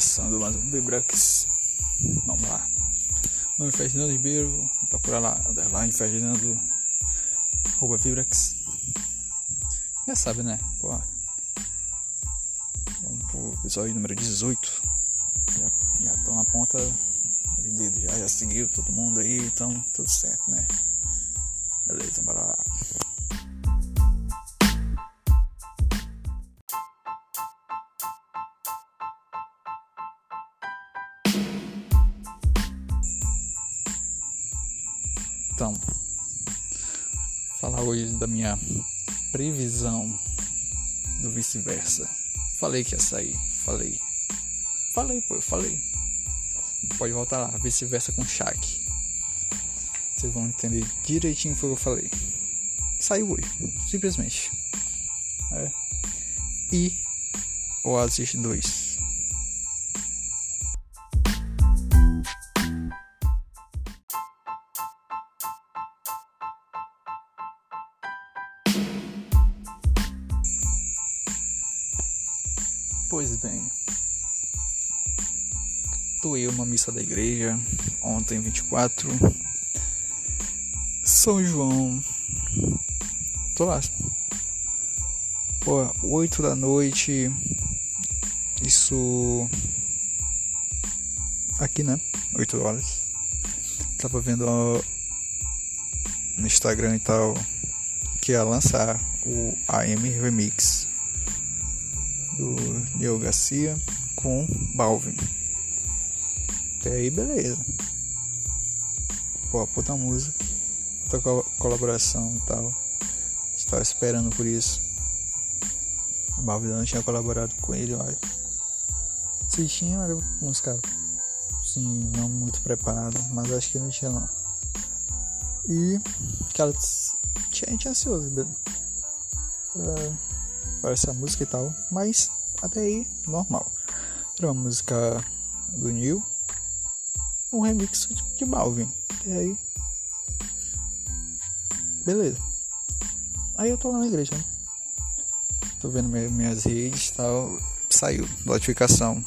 começando mais um Vibrax. Vamos lá. Meu nome é Ferdinando Ribeiro. Procura lá, underline Ferdinando. Arroba Vibrax. Já sabe, né? Porra. Vamos pro episódio número 18. Já, já tô na ponta do dedo. Já, já seguiu todo mundo aí, então tudo certo, né? Beleza, bora lá. Falar hoje da minha previsão do vice-versa. Falei que ia sair, falei. Falei, pô, eu falei. Pode voltar lá, vice-versa com Shaq. Vocês vão entender direitinho o que eu falei. Saiu hoje, simplesmente. É. E Oasis 2. Missa da igreja ontem, 24. São João. Tô lá. Pô, 8 da noite. Isso. Aqui, né? 8 horas. Tava vendo no Instagram e tal que ia lançar o AM Remix do Neil Garcia com Balvin. Até aí, beleza. Pô, puta música, puta co colaboração e tal. Estava esperando por isso. A Balvin não tinha colaborado com ele, olha. Se tinha, era música, sim, não muito preparado, mas acho que não tinha não. E, cara, tinha, tinha ansioso pra para essa música e tal, mas até aí normal. Era uma música do Neil, um remix de Balvin. Até aí, beleza. Aí eu tô lá na igreja, né? Tô vendo minhas redes e tal. Saiu notificação.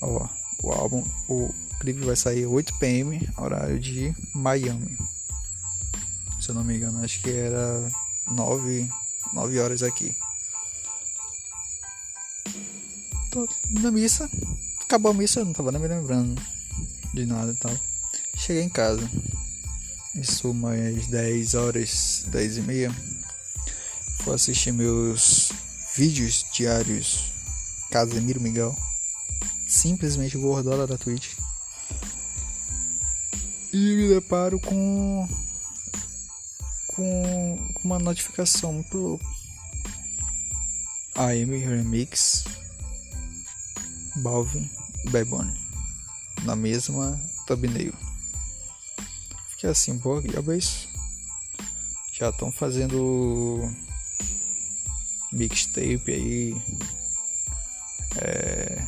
Ó, o álbum, o clipe vai sair 8 pm, horário de Miami. Se eu não me engano, acho que era 9, 9 horas aqui tô na missa. Acabou a missa, eu não tava nem me lembrando de nada e tal. Cheguei em casa. Isso mais 10 horas, 10 e meia. Fui assistir meus vídeos diários Casemiro Miguel. Simplesmente gordola da Twitch. E me deparo com. com uma notificação muito louca. AM Remix Balvin Bebon na mesma thumbnail. Fiquei assim, pô, talvez já estão fazendo mixtape aí, é,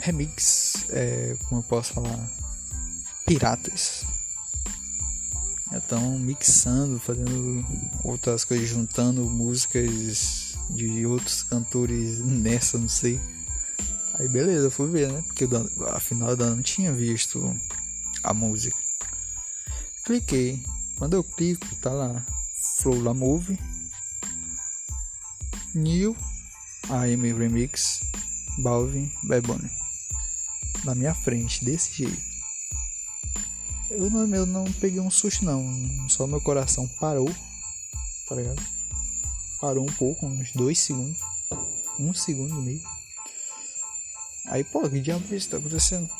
remix, é, como eu posso falar, piratas. Estão mixando, fazendo outras coisas, juntando músicas de outros cantores nessa, não sei. Aí beleza, eu fui ver, né? Porque afinal eu não tinha visto a música. Cliquei. Quando eu clico, tá lá. Flow La Move. New AM Remix. Balvin Bebone. Na minha frente, desse jeito. Eu não, eu não peguei um susto não. Só meu coração parou. Tá ligado? Parou um pouco, uns dois segundos. Um segundo no meio. Aí, pô, que diabo isso tá acontecendo?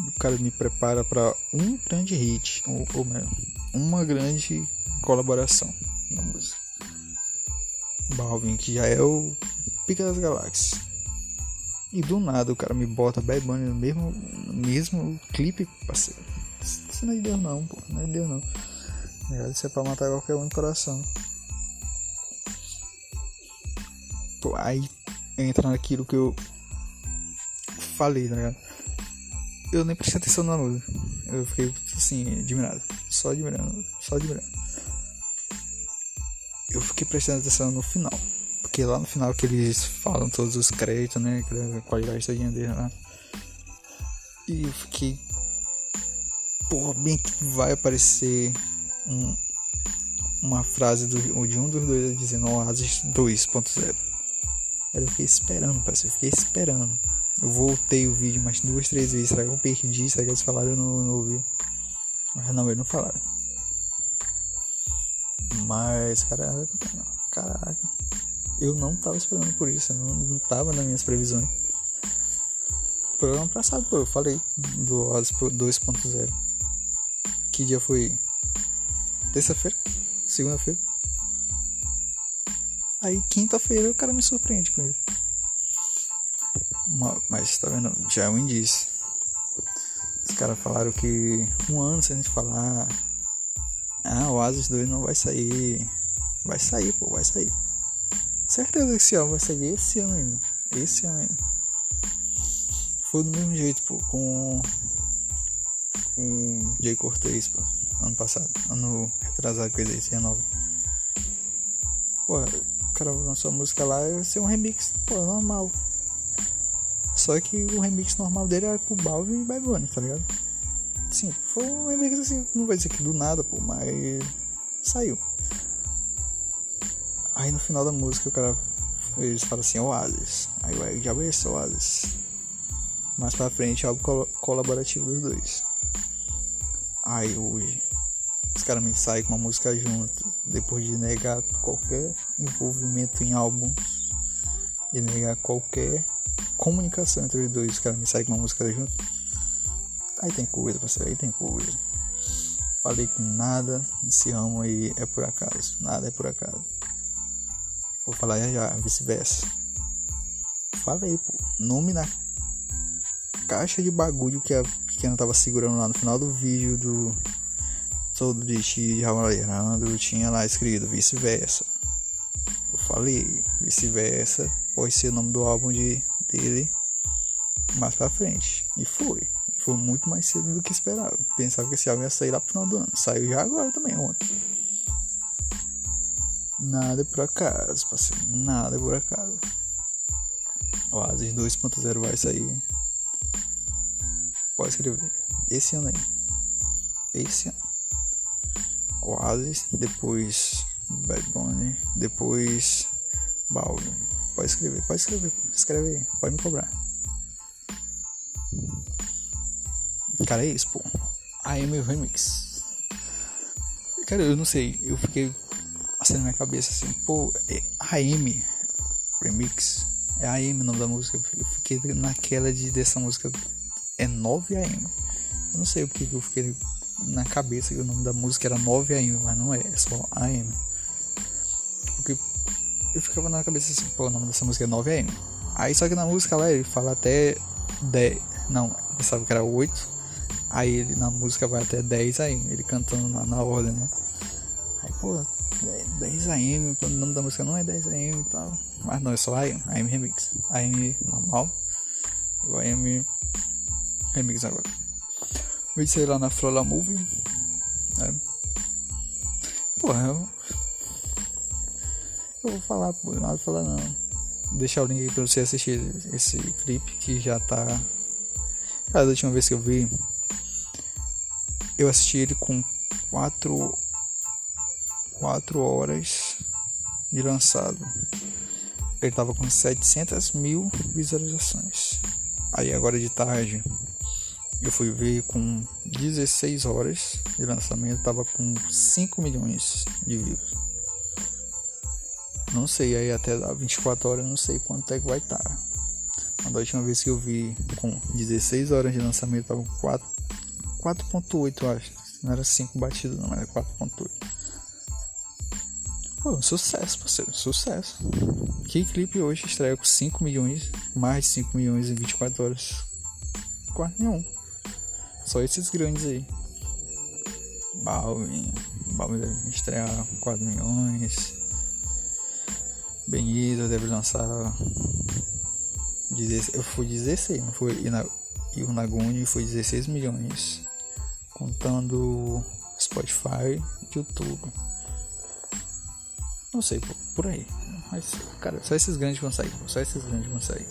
O cara me prepara para um grande hit, ou, ou mesmo, uma grande colaboração na música. Balvin, que já é o Pica das Galáxias. E do nada o cara me bota Bad Bunny no mesmo, no mesmo clipe, parceiro. Isso não é Deus não, pô, não é Deus não. Isso é pra matar qualquer um no coração. Pô, aí entra naquilo que eu falei, tá ligado? Eu nem prestei atenção na música. Eu fiquei assim, admirado. Só admirando, só admirando. Eu fiquei prestando atenção no final. Porque lá no final que eles falam todos os créditos, né? A qualidade todinha dele lá. E eu fiquei. Porra, bem que vai aparecer um, uma frase do, de um dos dois dizendo Oasis 2.0. Eu fiquei esperando, parceiro. Eu fiquei esperando. Eu voltei o vídeo mais duas, três vezes. Será que eu perdi? Será que eles falaram? Eu não, não ouvi. Mas não, eles não falaram. Mas, caraca, caraca. Eu não tava esperando por isso. Não, não tava nas minhas previsões. Programa passado, pô, eu falei do Oasis 2.0. Que dia foi? Terça-feira? Segunda-feira? Aí quinta-feira o cara me surpreende com ele. Mas tá vendo? Já é um indício. Os caras falaram que um ano sem a gente falar. Ah, o Asus 2 não vai sair. Vai sair, pô, vai sair. Certeza que esse ano vai sair esse ano ainda. Esse ano ainda. Foi do mesmo jeito, pô, com. Com Jay Cortez, pô, ano passado. Ano retrasado, coisa aí, 19. Pô, cara lançou a música lá e ser um remix, pô, normal. Só que o remix normal dele era com Balvin e Bad Bunny, tá ligado? Sim, foi um remix assim, não vai dizer que do nada, pô, mas saiu. Aí no final da música o cara eles falam assim, Oasis. Aí o já vai ser Oasis. Mais pra frente algo col colaborativo dos dois. Aí hoje caras me saem com uma música junto, depois de negar qualquer envolvimento em álbuns e negar qualquer comunicação entre os dois, os caras me saem com uma música junto. Aí tem coisa, parceiro, aí tem coisa. Falei que nada nesse ramo aí é por acaso. Nada é por acaso. Vou falar já já, vice-versa. Falei, pô. Nome na caixa de bagulho que a pequena tava segurando lá no final do vídeo do todo de de Ramalhando tinha lá escrito vice-versa. Eu falei, vice-versa pode ser o nome do álbum de dele mais pra frente. E foi. Foi muito mais cedo do que esperava. Pensava que esse álbum ia sair lá pro final do ano. Saiu já agora também, ontem. Nada por acaso, parceiro. Nada por acaso. Oasis 2.0 vai sair. Pode escrever. Esse ano aí. Esse ano. Oasis, depois Bad Bunny, depois Balvin. Pode escrever, pode escrever, escreve aí, pode me cobrar. Cara, é isso, pô. AM Remix. Cara, eu não sei, eu fiquei assim na minha cabeça assim, pô, é AM Remix. É AM o nome da música. Eu fiquei naquela de dessa música é 9 AM. Eu não sei o que eu fiquei na cabeça que o nome da música era 9 AM, mas não é, é só AM eu ficava na cabeça assim, pô, o nome dessa música é 9am. Aí só que na música lá ele fala até 10. Não, eu pensava que era 8. Aí ele na música vai até 10 am, ele cantando na, na ordem, né? Aí, pô, 10 am, o nome da música não é 10 am e tal. Mas não, é só AM, AM Remix. AM normal. E o AM Remix agora. Sei lá na Frola Movie. É. Porra, eu eu vou falar, pô, nada falar não. Vou deixar o link aí pra você assistir esse clipe que já tá. Cara, da última vez que eu vi, eu assisti ele com 4 4 horas de lançado. Ele tava com 700 mil visualizações. Aí agora de tarde eu fui ver com 16 horas de lançamento, tava com 5 milhões de views. Não sei, aí até 24 horas não sei quanto é que vai estar. Tá. A última vez que eu vi com 16 horas de lançamento tava com 4.8 acho. Não era 5 batidas não, era 4.8. Pô, sucesso, parceiro, sucesso. Que clipe hoje estreia com 5 milhões, mais de 5 milhões em 24 horas? Quase nenhum. Só esses grandes aí. Balvin, Balvin deve estrear 4 milhões. Benito deve lançar. Eu fui 16, não foi? E, o Naguni foi 16 milhões. Contando Spotify YouTube. Não sei, por, aí. Mas, cara, só esses grandes vão sair, só esses grandes vão sair.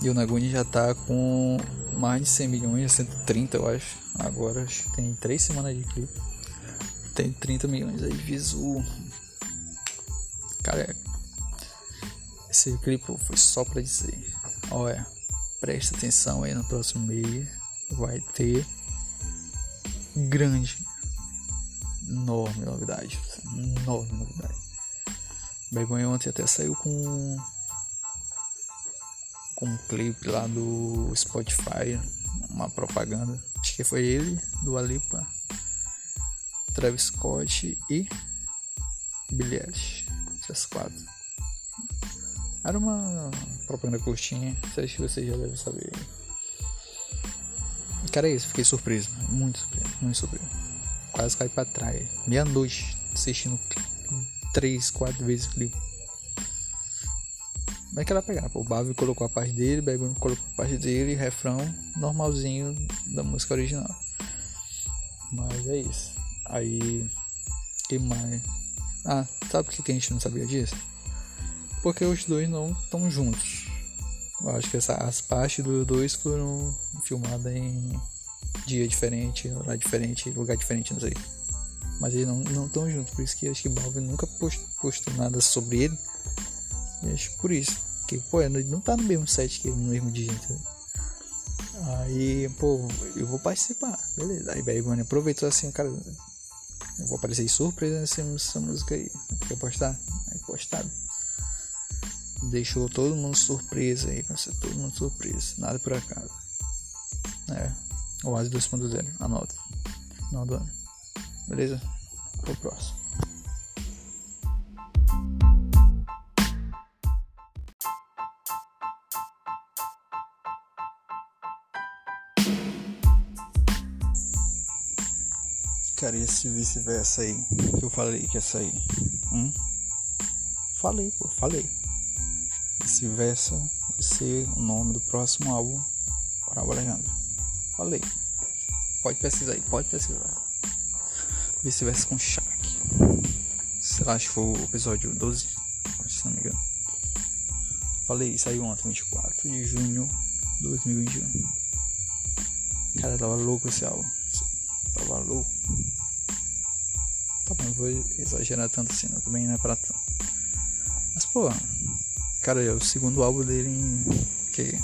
E o Naguni já tá com mais de 100 milhões, 130 eu acho. Agora acho que tem 3 semanas de clipe. Tem 30 milhões aí visu. Cara, esse clipe foi só pra dizer. Olha, presta atenção aí no próximo mês. Vai ter grande, enorme novidade. Enorme novidade. Begonha ontem até saiu com com um clipe lá do Spotify, uma propaganda. Acho que foi ele, do Alipa, Travis Scott e Billie Eilish. Essas quatro. Era uma propaganda curtinha, acho que você já deve saber. Cara, é isso, fiquei surpreso, muito surpreso, muito surpreso. Quase caí pra trás. Meia-noite assistindo três, quatro vezes o clipe. Como é que ela pegar? O Bavi colocou a parte dele, Begun colocou a parte dele, refrão normalzinho da música original. Mas é isso. Aí. Que mais? Ah, sabe por que a gente não sabia disso? Porque os dois não estão juntos. Eu acho que essa, as partes dos dois foram filmadas em dia diferente, hora diferente, lugar diferente, não sei. Mas eles não estão juntos, por isso que acho que Balvin nunca postou, postou nada sobre ele Acho por isso. Que, pô, ele não tá no mesmo set que no mesmo dia, entendeu? Aí, pô, eu vou participar, beleza. Aí Bad Bunny aproveitou assim, cara, eu vou aparecer surpresa nessa, nessa música aí. Quer postar? Aí postado. Deixou todo mundo surpresa aí, todo mundo surpresa. Nada por acaso. É. Oase 2.0, anota. Final do ano. Beleza? Pro próximo. Cara, esse vice-versa aí que eu falei que ia sair? Hum? Falei, pô, falei. Vice-versa vai ser o nome do próximo álbum Bravo Alejandro. Falei. Pode pesquisar aí, pode pesquisar. Vice-versa com Shaq. Acho que foi o episódio 12, se não me engano. Falei, saiu ontem, 24 de junho de 2021. Cara, tava louco esse álbum. Vou exagerar tanto assim, não. também não é pra tanto. Mas, pô, cara, é o segundo álbum dele em. que?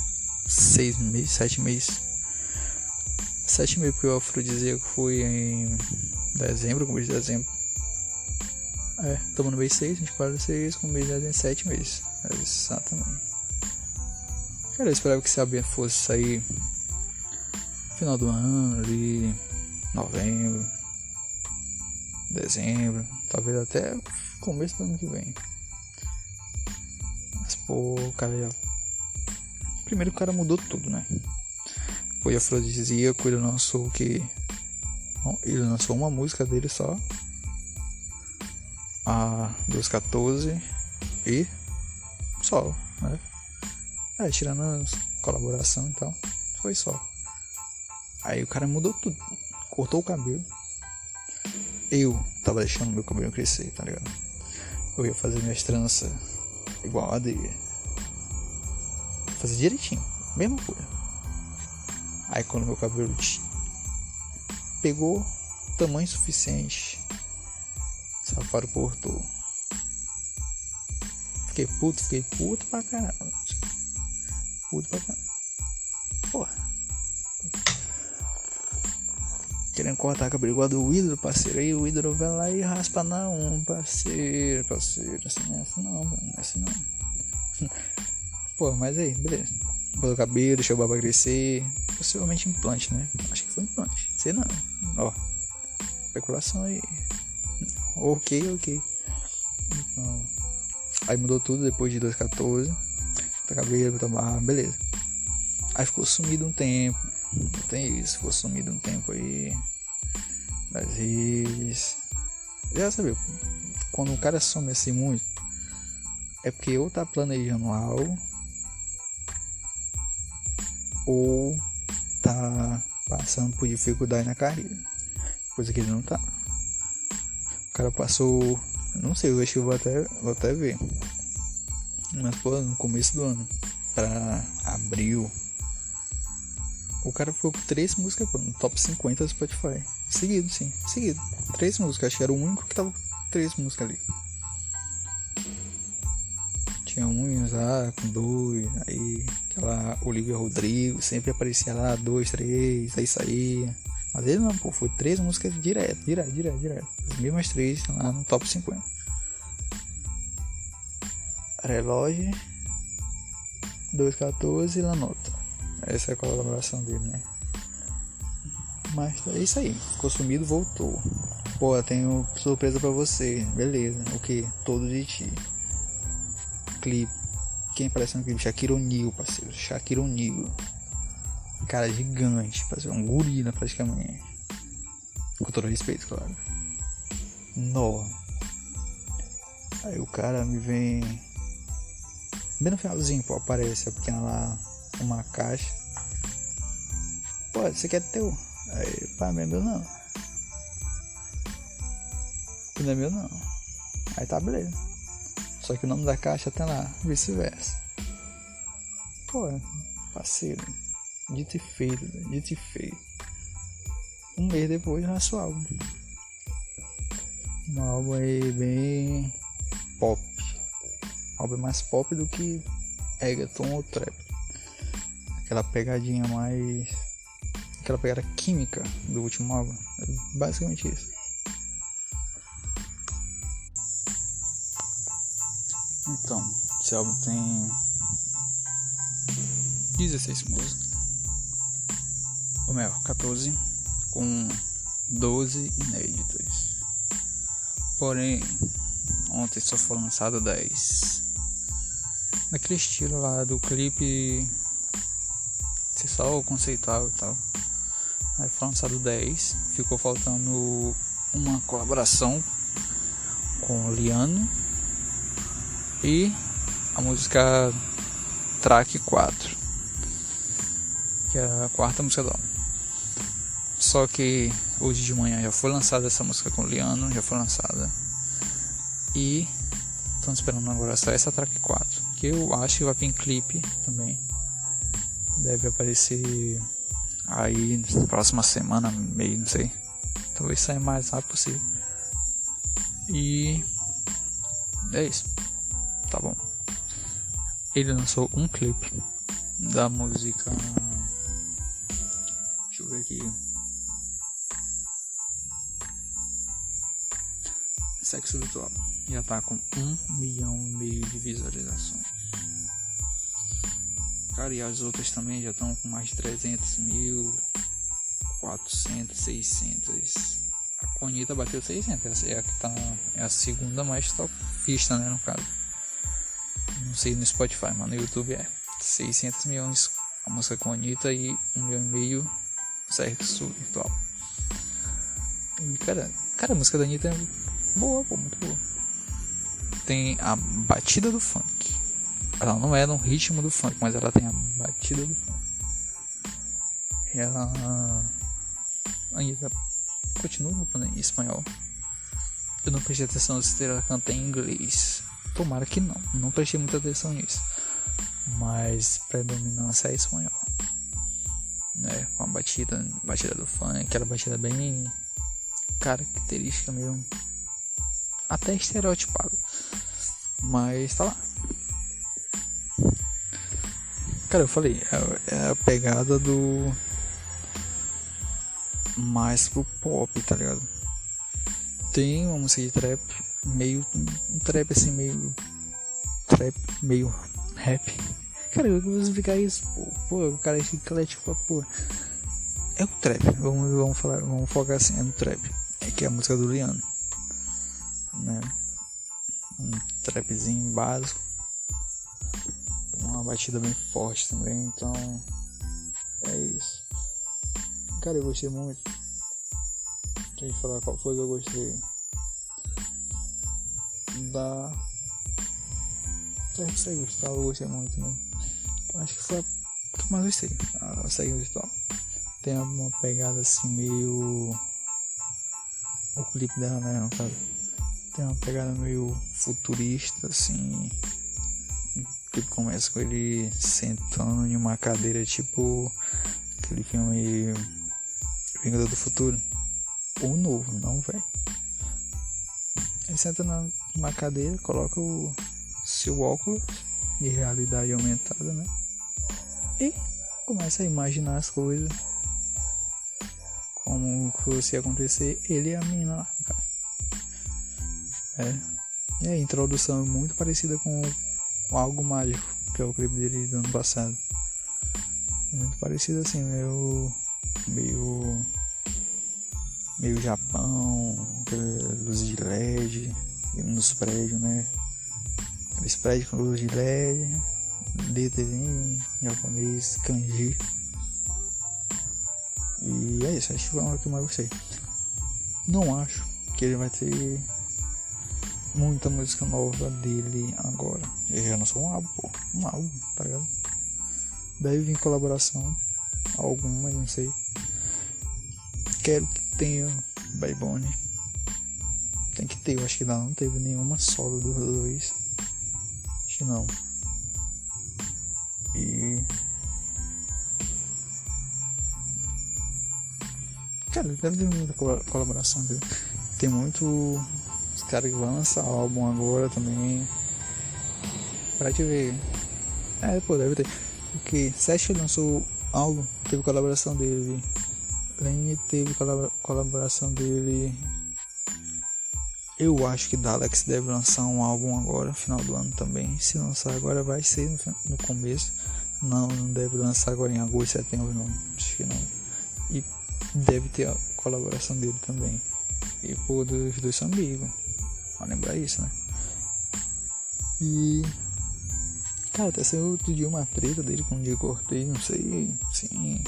Seis meses, sete meses. Sete meses, porque o Afrodisíaco foi em dezembro, começo de dezembro. É, estamos no mês 6, 24 6, com mês de dezembro, 7 meses. É, exatamente. Cara, eu esperava que esse álbum fosse sair final do ano, ali, novembro, dezembro, talvez até começo do ano que vem. Mas pô, cara já. Primeiro o cara mudou tudo, né? Foi afrodisíaco, ele lançou o que. Ele lançou uma música dele só. A 214 e só, né? É, tirando a colaboração e tal. Foi só. Aí o cara mudou tudo. Cortou o cabelo eu tava deixando meu cabelo crescer, tá ligado? Eu ia fazer minhas tranças igual a dele. Fazer direitinho, mesma coisa. Aí quando meu cabelo pegou tamanho suficiente, Safari cortou. Fiquei puto, fiquei puto pra caramba. Puto pra caramba. Cortar cabelo igual do ídolo, parceiro. Aí o ídolo vai lá e raspa na um, parceiro, parceiro. Assim assim não, mano. Não é assim. Pô, mas aí, beleza. Botou o cabelo, deixou o barba crescer. Possivelmente implante, né? Acho que foi implante. Sei não. Ó. Especulação aí. Ok, ok. Então. Aí mudou tudo depois de 2014. Botou cabelo, botou barba, beleza. Aí ficou sumido um tempo. Tem isso, ficou sumido um tempo aí. Das redes. Já sabia, quando o cara some assim muito, é porque ou tá planejando algo, ou tá passando por dificuldade na carreira. Coisa que ele não tá. O cara passou. Não sei, eu acho que eu vou até, vou até ver. Mas, pô, no começo do ano, pra abril, o cara foi três músicas, pô, no top 50 do Spotify. Seguido, sim, seguido. Três músicas, acho que era o único que tava três músicas ali. Tinha um lá com dois, aí aquela Olivia Rodrigo sempre aparecia lá, dois, três, aí saía. Mas ele não, pô, foi três músicas direto, direto, direto, direto. As mesmas três lá no top 50. Relógio 214 La Nota. Essa é a colaboração dele, né? Mas é isso aí. Ficou sumido, voltou. Pô, tenho surpresa pra você. Beleza. O que? Todo de ti. Clipe. Quem aparece no clipe? Shakira O'Neal, parceiro. Shakira O'Neal. Cara gigante, parceiro. Um gorila praticamente. Com todo respeito, claro. Nó. Aí o cara me vem. Bem no finalzinho, pô, aparece a pequena lá, uma caixa. Pô, você quer teu? Aí, pá, não é meu não. Não é meu não. Aí tá beleza. Só que o nome da caixa tá lá, vice-versa. Pô, parceiro. Dito e feito, dito e feito. Um mês depois lanço o álbum. Um álbum aí bem pop. Um álbum mais pop do que Egerton ou Trap. Aquela pegadinha mais aquela pegada química do último álbum. É basicamente isso. Então, esse álbum tem 16 músicas. Ou melhor, 14 com 12 inéditas. Porém, ontem só foram lançados 10. Naquele estilo lá do clipe ser só o conceitual e tal. Aí foi lançado 10. Ficou faltando uma colaboração com o Liano. E a música Track 4. Que é a quarta música do álbum. Só que hoje de manhã já foi lançada essa música com o Liano, já foi lançada. E estamos esperando agora só essa track 4. Que eu acho que vai vir clipe também. Deve aparecer Aí, na próxima semana, meio, não sei. Talvez saia mais rápido possível. E. É isso. Tá bom. Ele lançou um clipe da música. Deixa eu ver aqui. Sexo Virtual. Já tá com um milhão e meio de visualizações. Cara, e as outras também já estão com mais de 300 mil, 400, 600. A Conita bateu 600, essa é a que tá, é a segunda mais topista, né, no caso. Não sei no Spotify, mas no YouTube é 600 milhões a música com Anitta e 1 milhão e meio sexo virtual. Cara, cara, a música da Anitta é boa, pô, muito boa. Tem a batida do funk ela não é no ritmo do funk, mas ela tem a batida do funk. Ela ainda continua cantando em espanhol. Eu não prestei atenção se ela canta em inglês. Tomara que não. Não prestei muita atenção nisso. Mas predominância é espanhol. Né? Com a batida, batida do funk, aquela batida bem característica mesmo. Até estereotipado. Mas tá lá. Cara, eu falei, é, é a pegada do. Mais pro pop, tá ligado? Tem uma música de trap, meio. Um trap assim, meio. Trap, meio rap. Cara, eu vou explicar isso, pô. pô o cara é eclético, pô. É o trap, vamos, vamos falar, vamos focar assim, é no trap. É que é a música do Liano. Né? Um trapzinho básico uma batida bem forte também, então. Cara, eu gostei muito. Deixa eu falar qual foi que eu gostei. Da. Segue virtual eu gostei muito, né? Acho que foi a que mais gostei. A segue virtual. Tem uma pegada assim meio. O clipe dela, né? No caso. Tem uma pegada meio futurista, assim Que começa com ele sentando em uma cadeira tipo aquele filme Vingador do Futuro. O novo, não velho. Ele senta numa cadeira, coloca o seu óculos de realidade aumentada, né? E começa a imaginar as coisas como fosse acontecer ele e a menina lá, cara. É. E a introdução é muito parecida com algo mágico, que é o clipe dele do ano passado. Muito parecido assim, meio. Meio. meio Japão, luz de LED, nos prédios, né? Aqueles prédios com luz de LED, em japonês, kanji. E é isso, acho que foi uma que eu mais gostei. Não acho que ele vai ter muita música nova dele agora. Ele já lançou um álbum. Um álbum, tá ligado? Deve vir colaboração. Alguma, não sei. Quero que tenha Baybone. Tem que ter, eu acho que não, não teve nenhuma solo dos dois. Acho que não. E. Cara, deve ter muita colaboração dele. Tem muito os caras que vão lançar álbum agora também. Pra te ver. É, pô, deve ter. Porque Seth lançou álbum, teve colaboração dele. Lane teve colaboração dele. Eu acho que Dalex deve lançar um álbum agora, final do ano também. Se lançar agora vai ser no, no começo. Não, não deve lançar agora em agosto, setembro não. Acho que não. E deve ter a colaboração dele também. E pô, os dois são amigos. Vai lembrar isso, né? E. Até saiu outro dia uma treta dele com o Diego Cortez, não sei. Sim.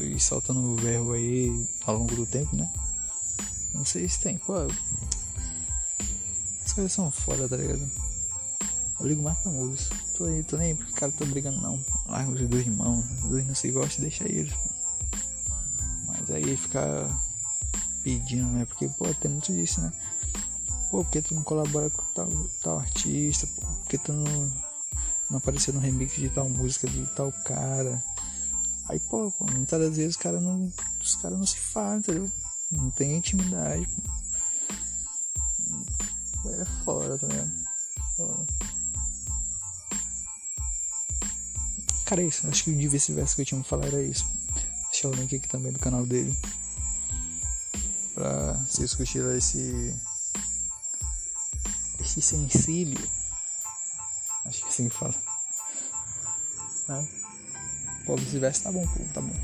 E soltando o verbo aí ao longo do tempo, né? Não sei se tem, pô. As coisas são foda, tá ligado? Eu ligo mais pra música. Tô aí, tô nem porque cara tá brigando não. Larga os dois irmãos, os dois não se gostam, deixa eles. Pô. Mas aí ficar pedindo, né? Porque, pô, tem muito disso, né? Pô, porque tu não colabora com tal, tal artista, pô, porque tu não, não apareceu no remix de tal música de tal cara. Aí, pô, muitas das vezes os caras não, os cara não se falam, entendeu? Não tem intimidade, pô. É fora, tá ligado? Fora. Cara, é isso. Acho que o de vice-versa que eu tinha que falar era isso. Deixar o link aqui também do canal dele. Pra vocês curtirem esse esse sensílio. Assim que fala. Né? Pô, vice-versa tá bom, pô, tá bom.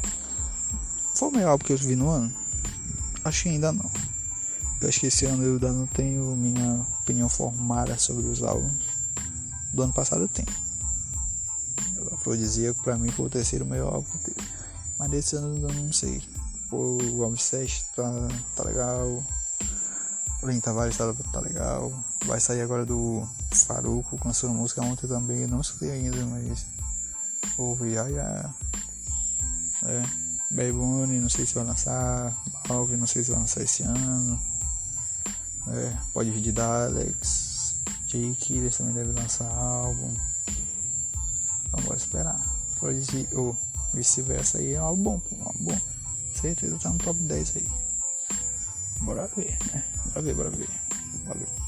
Foi o melhor álbum que eu vi no ano? Acho que ainda não. Eu acho que esse ano eu ainda não tenho minha opinião formada sobre os álbuns. Do ano passado eu tenho. O Afrodisíaco pra mim foi o terceiro melhor álbum que teve. Mas desse ano eu não sei. O 7 tá, tá legal. Lin Tavares tá, tá legal. Vai sair agora do Faruco com a sua música ontem também. não escutei ainda, mas ouvi já. É. Baby não sei se vai lançar. Balve, não sei se vai lançar esse ano. É. Pode vir de Alex. Jay Killers também deve lançar álbum. Então bora esperar. Prodigy ou oh, vice-versa aí é um álbum bom, um álbum bom. Certeza tá no top 10 aí. Bora ver, né? Bora ver, bora ver. Valeu.